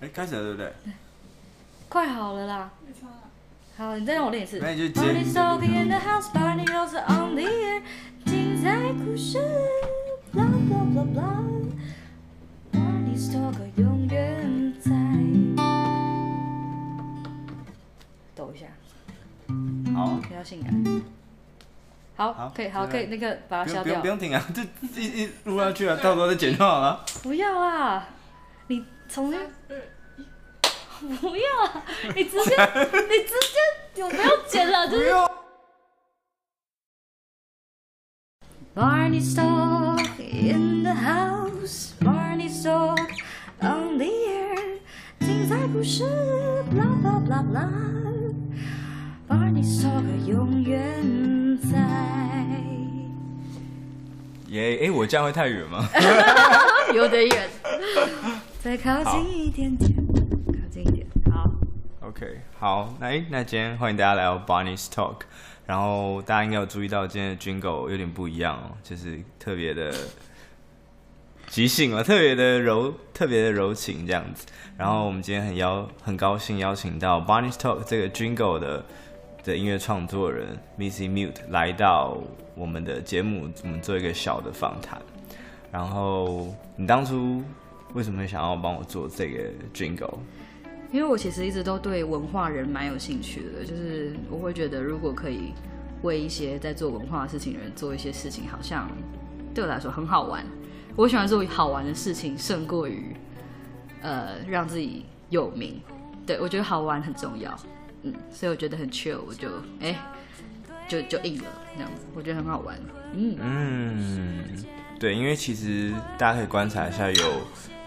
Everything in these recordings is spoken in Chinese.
哎，开始了对不对？快好了啦！好，你再让我练一次。那你就接。抖一下。好。比较性感。好，可以，好，可以，那个把它消掉。不用停啊，就一一录下去啊，到时候再剪就好了。不要啊！你从那。不要啊！你直接，你直接有没有剪了？就是。Barney Stock in the house, Barney Stock on the air，精彩故事，blah blah blah blah。Barney Stock 永远在。耶！哎，我这样会太远吗？有点远。再靠近一点点。好 OK，好，那那今天欢迎大家来到 Barney's Talk，然后大家应该有注意到今天的 Jingle 有点不一样哦，就是特别的即兴啊，特别的柔，特别的柔情这样子。然后我们今天很邀很高兴邀请到 Barney's Talk 这个 Jingle 的的音乐创作人 Missy Mute 来到我们的节目，我们做一个小的访谈。然后你当初为什么会想要帮我做这个 Jingle？因为我其实一直都对文化人蛮有兴趣的，就是我会觉得如果可以为一些在做文化事情的人做一些事情，好像对我来说很好玩。我喜欢做好玩的事情，胜过于呃让自己有名。对，我觉得好玩很重要，嗯，所以我觉得很 chill，我就哎就就硬了这样子，我觉得很好玩，嗯嗯，对，因为其实大家可以观察一下有。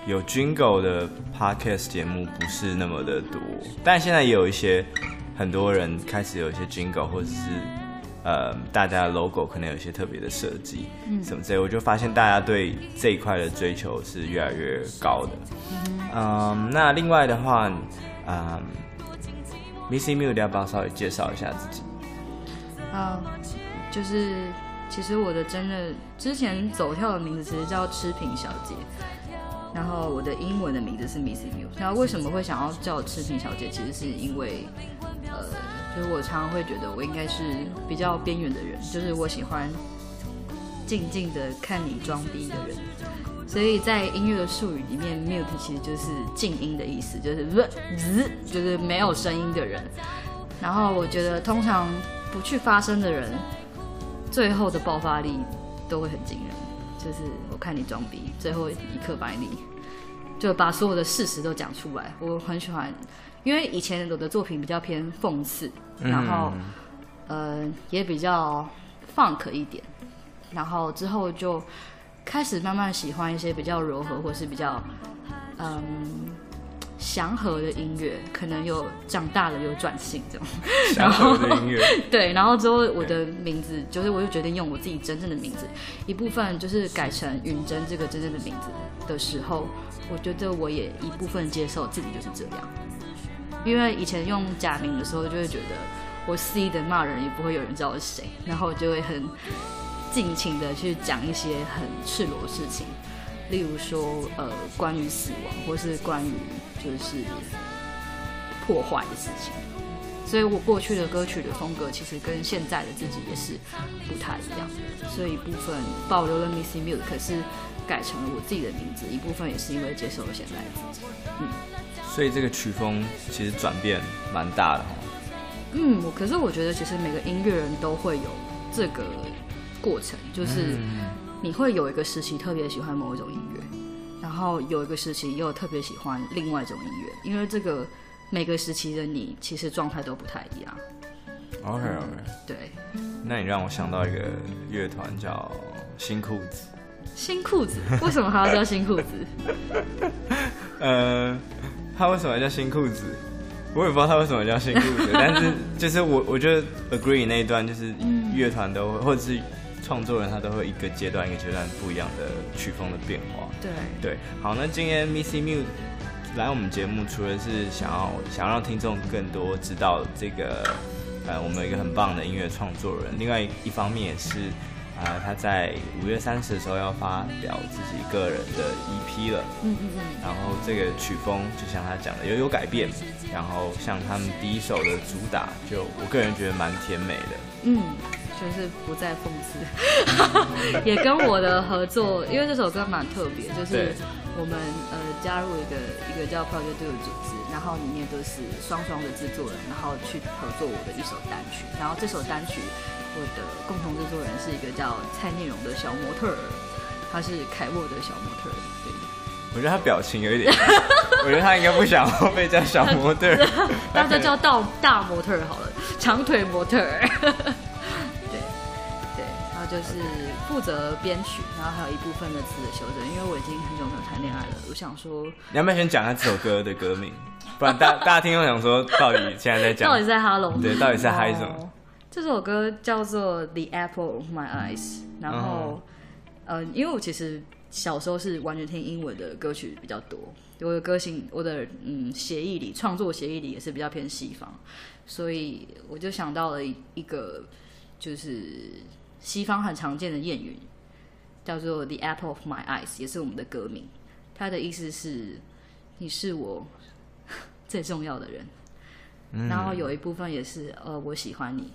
有 Jingle 的 Podcast 节目不是那么的多，但现在也有一些很多人开始有一些 Jingle，或者是呃大家的 logo 可能有一些特别的设计，嗯，什么之类，我就发现大家对这一块的追求是越来越高的。嗯，那另外的话，嗯，Missy Mute 要不要稍微介绍一下自己？啊，就是其实我的真的之前走跳的名字其实叫痴萍小姐。然后我的英文的名字是 Missy Mute。然后为什么会想要叫痴萍小姐？其实是因为，呃，就是我常常会觉得我应该是比较边缘的人，就是我喜欢静静的看你装逼的人。所以在音乐的术语里面，Mute 其实就是静音的意思，就是不滋，就是没有声音的人。然后我觉得通常不去发声的人，最后的爆发力都会很惊人。就是我看你装逼，最后一刻把你就把所有的事实都讲出来。我很喜欢，因为以前我的作品比较偏讽刺，然后、嗯、呃也比较 funk 一点，然后之后就开始慢慢喜欢一些比较柔和或是比较嗯。祥和的音乐，可能有长大了有转性这种，祥和的音乐，对，然后之后我的名字就是，我就决定用我自己真正的名字，一部分就是改成允真这个真正的名字的时候，我觉得我也一部分接受自己就是这样，因为以前用假名的时候，就会觉得我肆意的骂人，也不会有人知道我是谁，然后就会很尽情的去讲一些很赤裸的事情，例如说呃关于死亡，或是关于。就是破坏的事情，所以我过去的歌曲的风格其实跟现在的自己也是不太一样的，所以一部分保留了 Missy Mute，可是改成了我自己的名字，一部分也是因为接受了现在的自己。嗯，所以这个曲风其实转变蛮大的。嗯，我可是我觉得其实每个音乐人都会有这个过程，就是你会有一个时期特别喜欢某一种音乐。然后有一个时期又特别喜欢另外一种音乐，因为这个每个时期的你其实状态都不太一样。OK OK，对。那你让我想到一个乐团叫新裤子。新裤子？为什么还要叫新裤子？呃，他为什么叫新裤子？我也不知道他为什么叫新裤子，但是就是我我觉得 agree 那一段就是乐团都会、嗯、或者是。创作人他都会一个阶段一个阶段不一样的曲风的变化。对对，好，那今天 Missy Mute 来我们节目，除了是想要想要让听众更多知道这个呃我们有一个很棒的音乐创作人，另外一方面也是他在五月三十的时候要发表自己个人的 EP 了。嗯嗯嗯。然后这个曲风就像他讲的有有改变，然后像他们第一首的主打，就我个人觉得蛮甜美的。嗯，就是不再讽刺，也跟我的合作，因为这首歌蛮特别，就是我们呃加入一个一个叫 Project Do 的组织，然后里面都是双双的制作人，然后去合作我的一首单曲，然后这首单曲。我的共同制作人是一个叫蔡念荣的小模特儿，他是凯沃的小模特儿。对，我觉得他表情有一点，我觉得他应该不想被叫小模特，那就叫大大模特好了，长腿模特就是负责编曲，然后还有一部分的词的修正，因为我已经很久没有谈恋爱了，我想说，你要不要先讲下这首歌的歌名？不然大大家听众想说，到底现在在讲，到底在哈喽？对，到底在嗨什么？这首歌叫做《The Apple of My Eyes》，然后，呃，因为我其实小时候是完全听英文的歌曲比较多，我的歌性，我的嗯协议里创作协议里也是比较偏西方，所以我就想到了一个就是西方很常见的谚语，叫做《The Apple of My Eyes》，也是我们的歌名，它的意思是你是我 最重要的人，嗯、然后有一部分也是呃我喜欢你。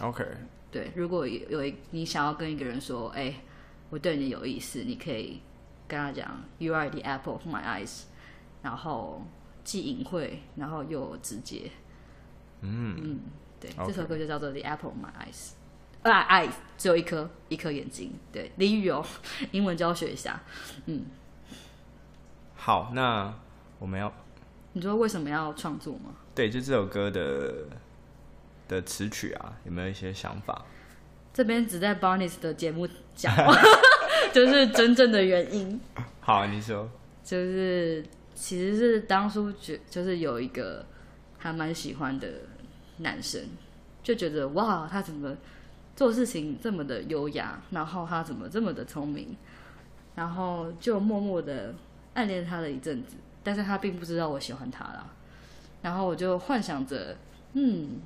OK，对，如果有有一你想要跟一个人说，哎、欸，我对你有意思，你可以跟他讲，You are the apple of my eyes，然后既隐晦，然后又直接。嗯嗯，对.这首歌就叫做 The Apple of My Eyes，啊，eyes 只有一颗，一颗眼睛。对，俚语哦，英文教学一下。嗯，好，那我们要，你说为什么要创作吗？对，就这首歌的。的词曲啊，有没有一些想法？这边只在 Barney's 的节目讲，就是真正的原因。好，你说，就是其实是当初觉，就是有一个还蛮喜欢的男生，就觉得哇，他怎么做事情这么的优雅，然后他怎么这么的聪明，然后就默默的暗恋他了一阵子，但是他并不知道我喜欢他啦。然后我就幻想着，嗯。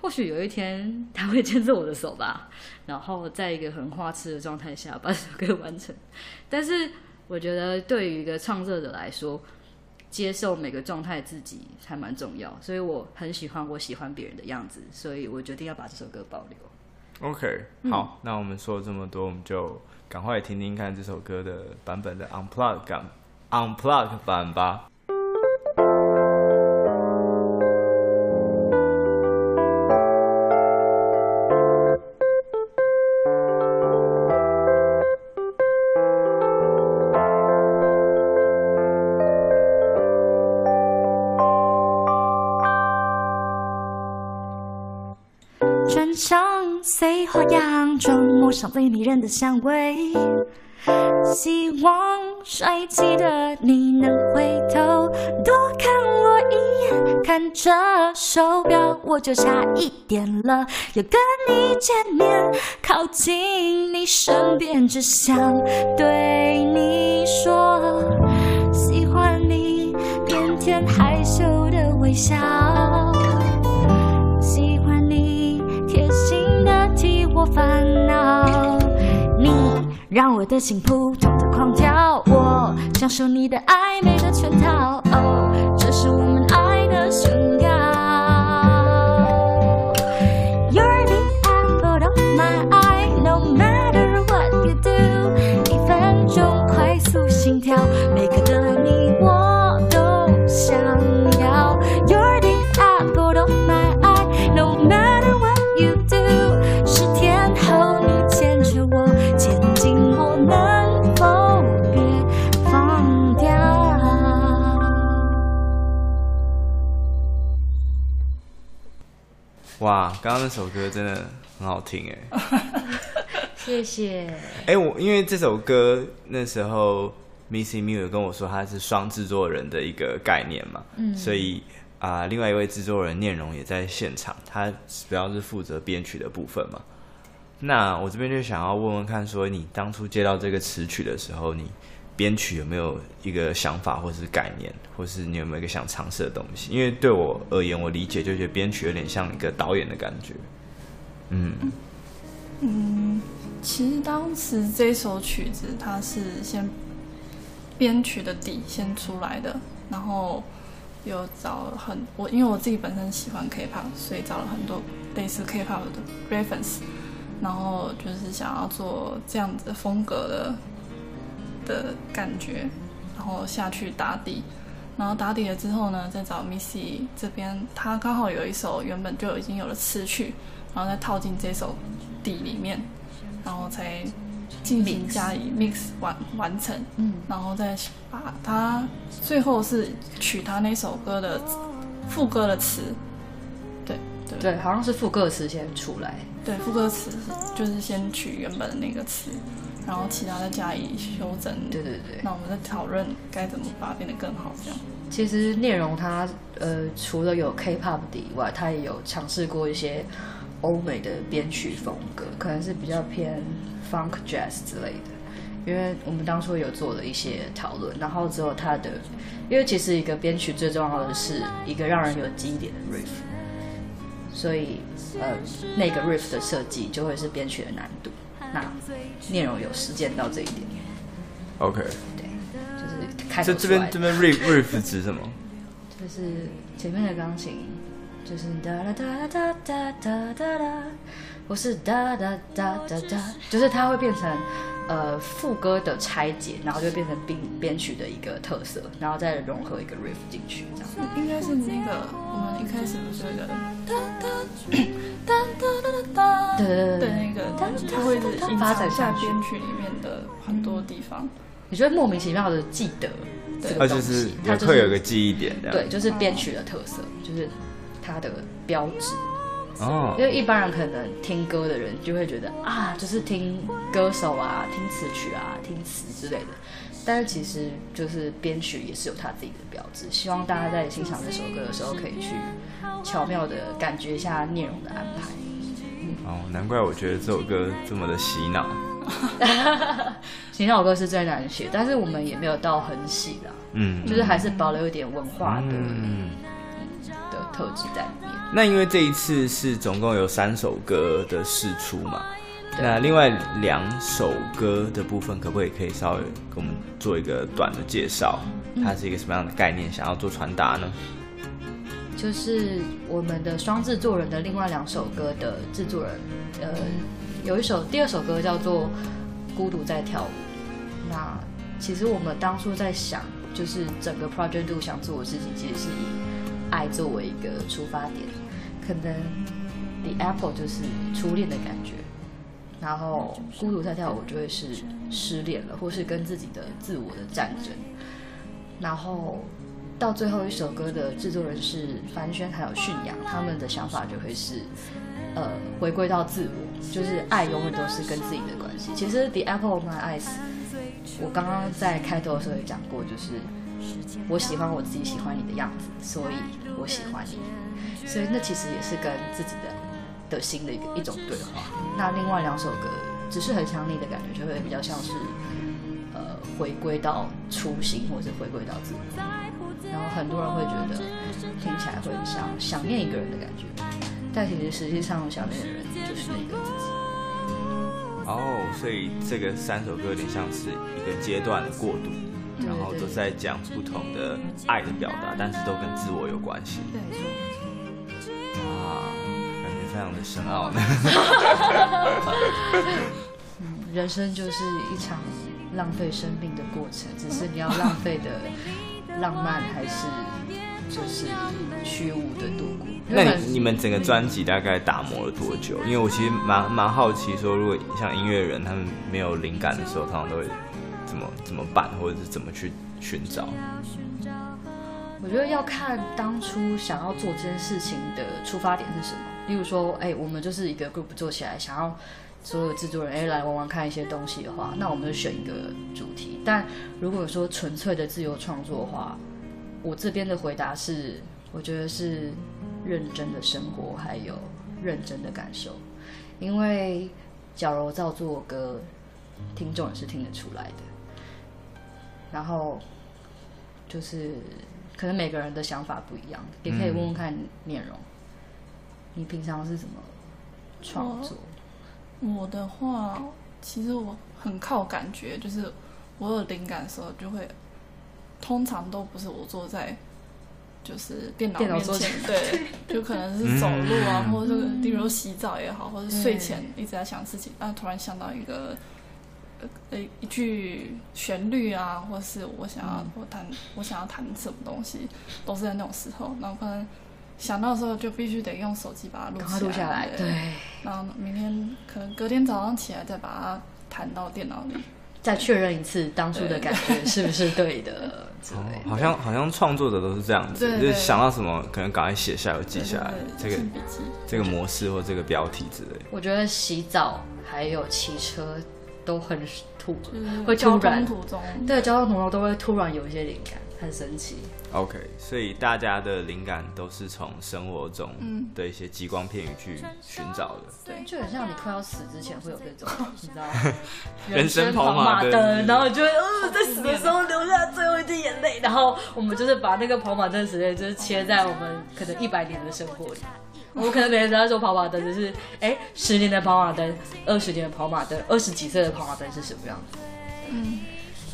或许有一天他会牵着我的手吧，然后在一个很花痴的状态下把这首歌完成。但是我觉得对于一个创作者来说，接受每个状态自己还蛮重要，所以我很喜欢我喜欢别人的样子，所以我决定要把这首歌保留。OK，好，嗯、那我们说了这么多，我们就赶快听听看这首歌的版本的 Unplugged 版 Unplugged 版吧。花样中抹上最迷人的香味，希望帅气的你能回头多看我一眼。看着手表，我就差一点了，要跟你见面，靠近你身边，只想对你说，喜欢你腼腆害羞的微笑。让我的心扑通的狂跳，我享受你的暧昧的圈套，刚刚那首歌真的很好听哎！谢谢。哎，我因为这首歌那时候 Missy Miu 有跟我说他是双制作人的一个概念嘛，嗯，所以啊、呃，另外一位制作人念荣也在现场，他主要是负责编曲的部分嘛。那我这边就想要问问看，说你当初接到这个词曲的时候，你编曲有没有一个想法，或是概念，或是你有没有一个想尝试的东西？因为对我而言，我理解就觉得编曲有点像一个导演的感觉。嗯嗯，其实当时这首曲子它是先编曲的底先出来的，然后有找很我因为我自己本身喜欢 K-pop，所以找了很多类似 K-pop 的 reference，然后就是想要做这样子风格的的感觉，然后下去打底。然后打底了之后呢，再找 Missy 这边，他刚好有一首原本就已经有了词曲，然后再套进这首底里面，然后才进行加以 mix 完完成。嗯，然后再把它最后是取他那首歌的副歌的词，对对对，好像是副歌词先出来。对，副歌词就是先取原本的那个词。然后其他的加以修正。对对对。那我们在讨论该怎么把它变得更好，这样。其实聂荣他呃，除了有 K-pop 的以外，他也有尝试过一些欧美的编曲风格，可能是比较偏 funk jazz 之类的。因为我们当初有做了一些讨论，然后之后他的，因为其实一个编曲最重要的是一个让人有记忆点的 riff，所以呃，那个 riff 的设计就会是编曲的难度。那聂荣有实践到这一点。OK。对，就是开。这这边这边 riff riff 指什么？就是前面的钢琴，就是哒哒哒哒哒哒哒哒，不是哒哒哒哒哒，就是它会变成呃副歌的拆解，然后就变成编编曲的一个特色，然后再融合一个 riff 进去，这样。应该是那个我们一开始不是那个哒哒。哒哒哒哒哒，对那个，它会是发展下编曲里面的很多地方，你觉得莫名其妙的记得，它就是它会有个记忆点，对，就是编曲的特色，就是它的标志。哦，因为一般人可能听歌的人就会觉得啊，就是听歌手啊，听词曲啊，听词之类的，但是其实就是编曲也是有他自己的标志。希望大家在欣赏这首歌的时候，可以去巧妙的感觉一下内容的安排。嗯、哦，难怪我觉得这首歌这么的洗脑。洗脑歌是最难写，但是我们也没有到很洗啦，嗯，就是还是保留一点文化的。嗯特质在里面。那因为这一次是总共有三首歌的试出嘛，那另外两首歌的部分，可不可以可以稍微给我们做一个短的介绍？它是一个什么样的概念？想要做传达呢？就是我们的双制作人的另外两首歌的制作人，呃，有一首第二首歌叫做《孤独在跳舞》。那其实我们当初在想，就是整个 Project Do 想做的事情，其实是以爱作为一个出发点，可能 The Apple 就是初恋的感觉，然后孤独在跳舞就会是失恋了，或是跟自己的自我的战争，然后到最后一首歌的制作人是凡轩还有驯养，他们的想法就会是呃回归到自我，就是爱永远都是跟自己的关系。其实 The Apple of My Eyes，我刚刚在开头的时候也讲过，就是。我喜欢我自己喜欢你的样子，所以我喜欢你。所以那其实也是跟自己的的心的一个一种对话。那另外两首歌只是很想你的感觉，就会比较像是呃回归到初心，或者回归到自己。然后很多人会觉得听起来会像想念一个人的感觉，但其实实际上想念的人就是那个自己。哦，所以这个三首歌有点像是一个阶段的过渡。然后都在讲不同的爱的表达，但是都跟自我有关系。对，哇，感觉非常的深奥呢。嗯，人生就是一场浪费生命的过程，只是你要浪费的浪漫，还是就是虚无的度过。那你你们整个专辑大概打磨了多久？因为我其实蛮蛮好奇，说如果像音乐人他们没有灵感的时候，通常都会。怎么怎么办，或者是怎么去寻找？我觉得要看当初想要做这件事情的出发点是什么。例如说，哎，我们就是一个 group 做起来，想要所有制作人哎来玩玩看一些东西的话，那我们就选一个主题。但如果说纯粹的自由创作的话，我这边的回答是，我觉得是认真的生活，还有认真的感受。因为矫揉造作歌，听众也是听得出来的。然后就是可能每个人的想法不一样，也可以问问看面容。嗯、你平常是怎么创作？我，我的话，其实我很靠感觉，就是我有灵感的时候就会，通常都不是我坐在。就是电脑面前，对，就可能是走路啊，嗯、或者是例如洗澡也好，或者睡前一直在想事情，啊，突然想到一个呃一句旋律啊，或是我想要我弹我想要弹什么东西，都是在那种时候，然后可能想到的时候就必须得用手机把它录录下来，对，然后明天可能隔天早上起来再把它弹到电脑里。再确认一次当初的感觉 是不是对的？哦，好像好像创作者都是这样子，就是想到什么可能赶快写下来，记下来，这个这个模式或这个标题之类。我觉得洗澡还有骑车都很突，就是、会突然交通途中，对，交通途中都会突然有一些灵感，很神奇。OK，所以大家的灵感都是从生活中的一些激光片语去寻找的。对，就很像你快要死之前会有这种，你知道 人生跑马灯，然后就会呃在死的时候流下最后一滴眼泪，然后我们就是把那个跑马灯时间就是切在我们可能一百年的生活里。我可能每天都在说跑马灯，就是哎十年的跑马灯，二十年的跑马灯，二十几岁的跑马灯是什么样子？嗯。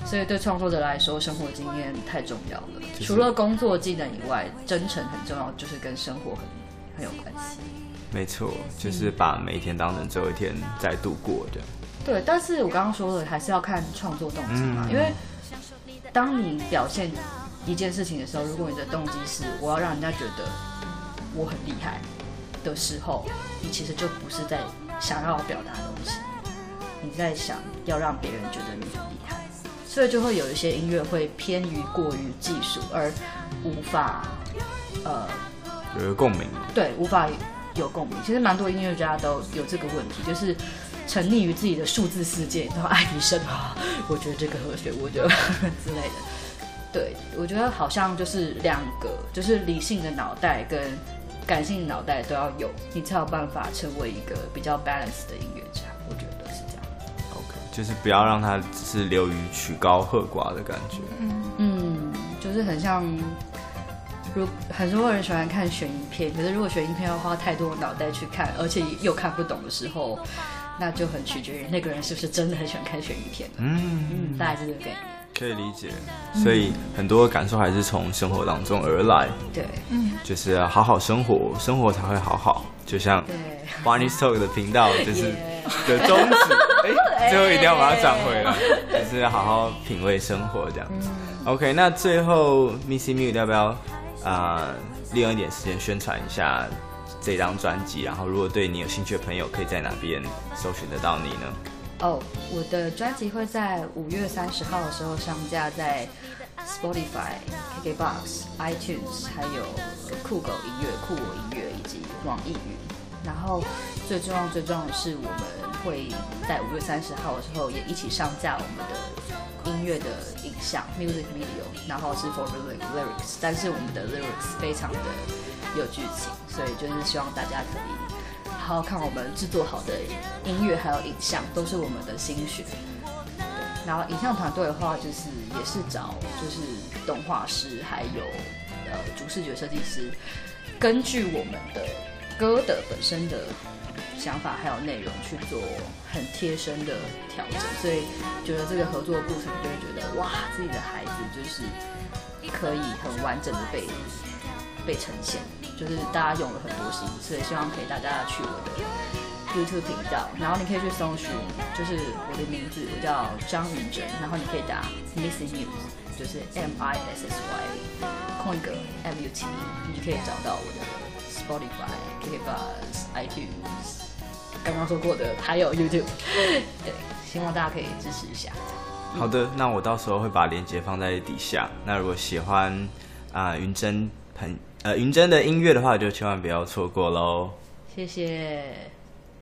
所以对创作者来说，生活经验太重要了。就是、除了工作技能以外，真诚很重要，就是跟生活很很有关系。没错，就是把每一天当成最后一天在度过的。对，但是我刚刚说的还是要看创作动机嘛，嗯、因为当你表现一件事情的时候，如果你的动机是我要让人家觉得我很厉害的时候，你其实就不是在想要表达东西，你在想要让别人觉得你很厉害。所以就会有一些音乐会偏于过于技术，而无法呃有个共鸣。对，无法有共鸣。其实蛮多音乐家都有这个问题，就是沉溺于自己的数字世界，然后爱迪生啊，我觉得这个和弦，我觉得 之类的。对，我觉得好像就是两个，就是理性的脑袋跟感性脑袋都要有，你才有办法成为一个比较 balance 的音乐家。我觉得是这样。OK，。就是不要让它只是流于曲高和寡的感觉。嗯，就是很像，如很多人喜欢看悬疑片，可是如果悬疑片要花太多脑袋去看，而且又看不懂的时候，那就很取决于那个人是不是真的很喜欢看悬疑片。嗯嗯，大概是这个概念。可以理解，所以很多感受还是从生活当中而来。对，嗯，就是要好好生活，生活才会好好。就像 Barney's Talk 的频道，就是的宗旨。哎，最后一定要把它转回来，就是要好好品味生活这样子。OK，那最后 Missy Mute 要不要啊、呃，利用一点时间宣传一下这张专辑？然后，如果对你有兴趣的朋友，可以在哪边搜寻得到你呢？哦，我的专辑会在五月三十号的时候上架在 Spotify、KKBox、iTunes，还有酷狗音乐、酷我音乐以及网易云。然后最重要、最重要的是，我们会在五月三十号的时候也一起上架我们的音乐的影像 music video，然后是 for lyrics，但是我们的 lyrics 非常的有剧情，所以就是希望大家可以。好好看我们制作好的音乐，还有影像，都是我们的心血。然后影像团队的话，就是也是找就是动画师，还有呃主视觉设计师，根据我们的歌的本身的想法还有内容去做很贴身的调整，所以觉得这个合作过程就会觉得哇，自己的孩子就是可以很完整的被被呈现。就是大家用了很多心，所以希望可以大家去我的 YouTube 频道，然后你可以去搜寻，就是我的名字，我叫张云珍，然后你可以打 Missy Mute，就是 M I S S Y 空一个 M U T 你就可以找到我的 Spotify、KKBOX、iTunes，刚刚说过的，还有 YouTube，对，希望大家可以支持一下。好的，那我到时候会把链接放在底下。那如果喜欢啊云珍朋。呃，云臻的音乐的话，就千万不要错过喽。谢谢。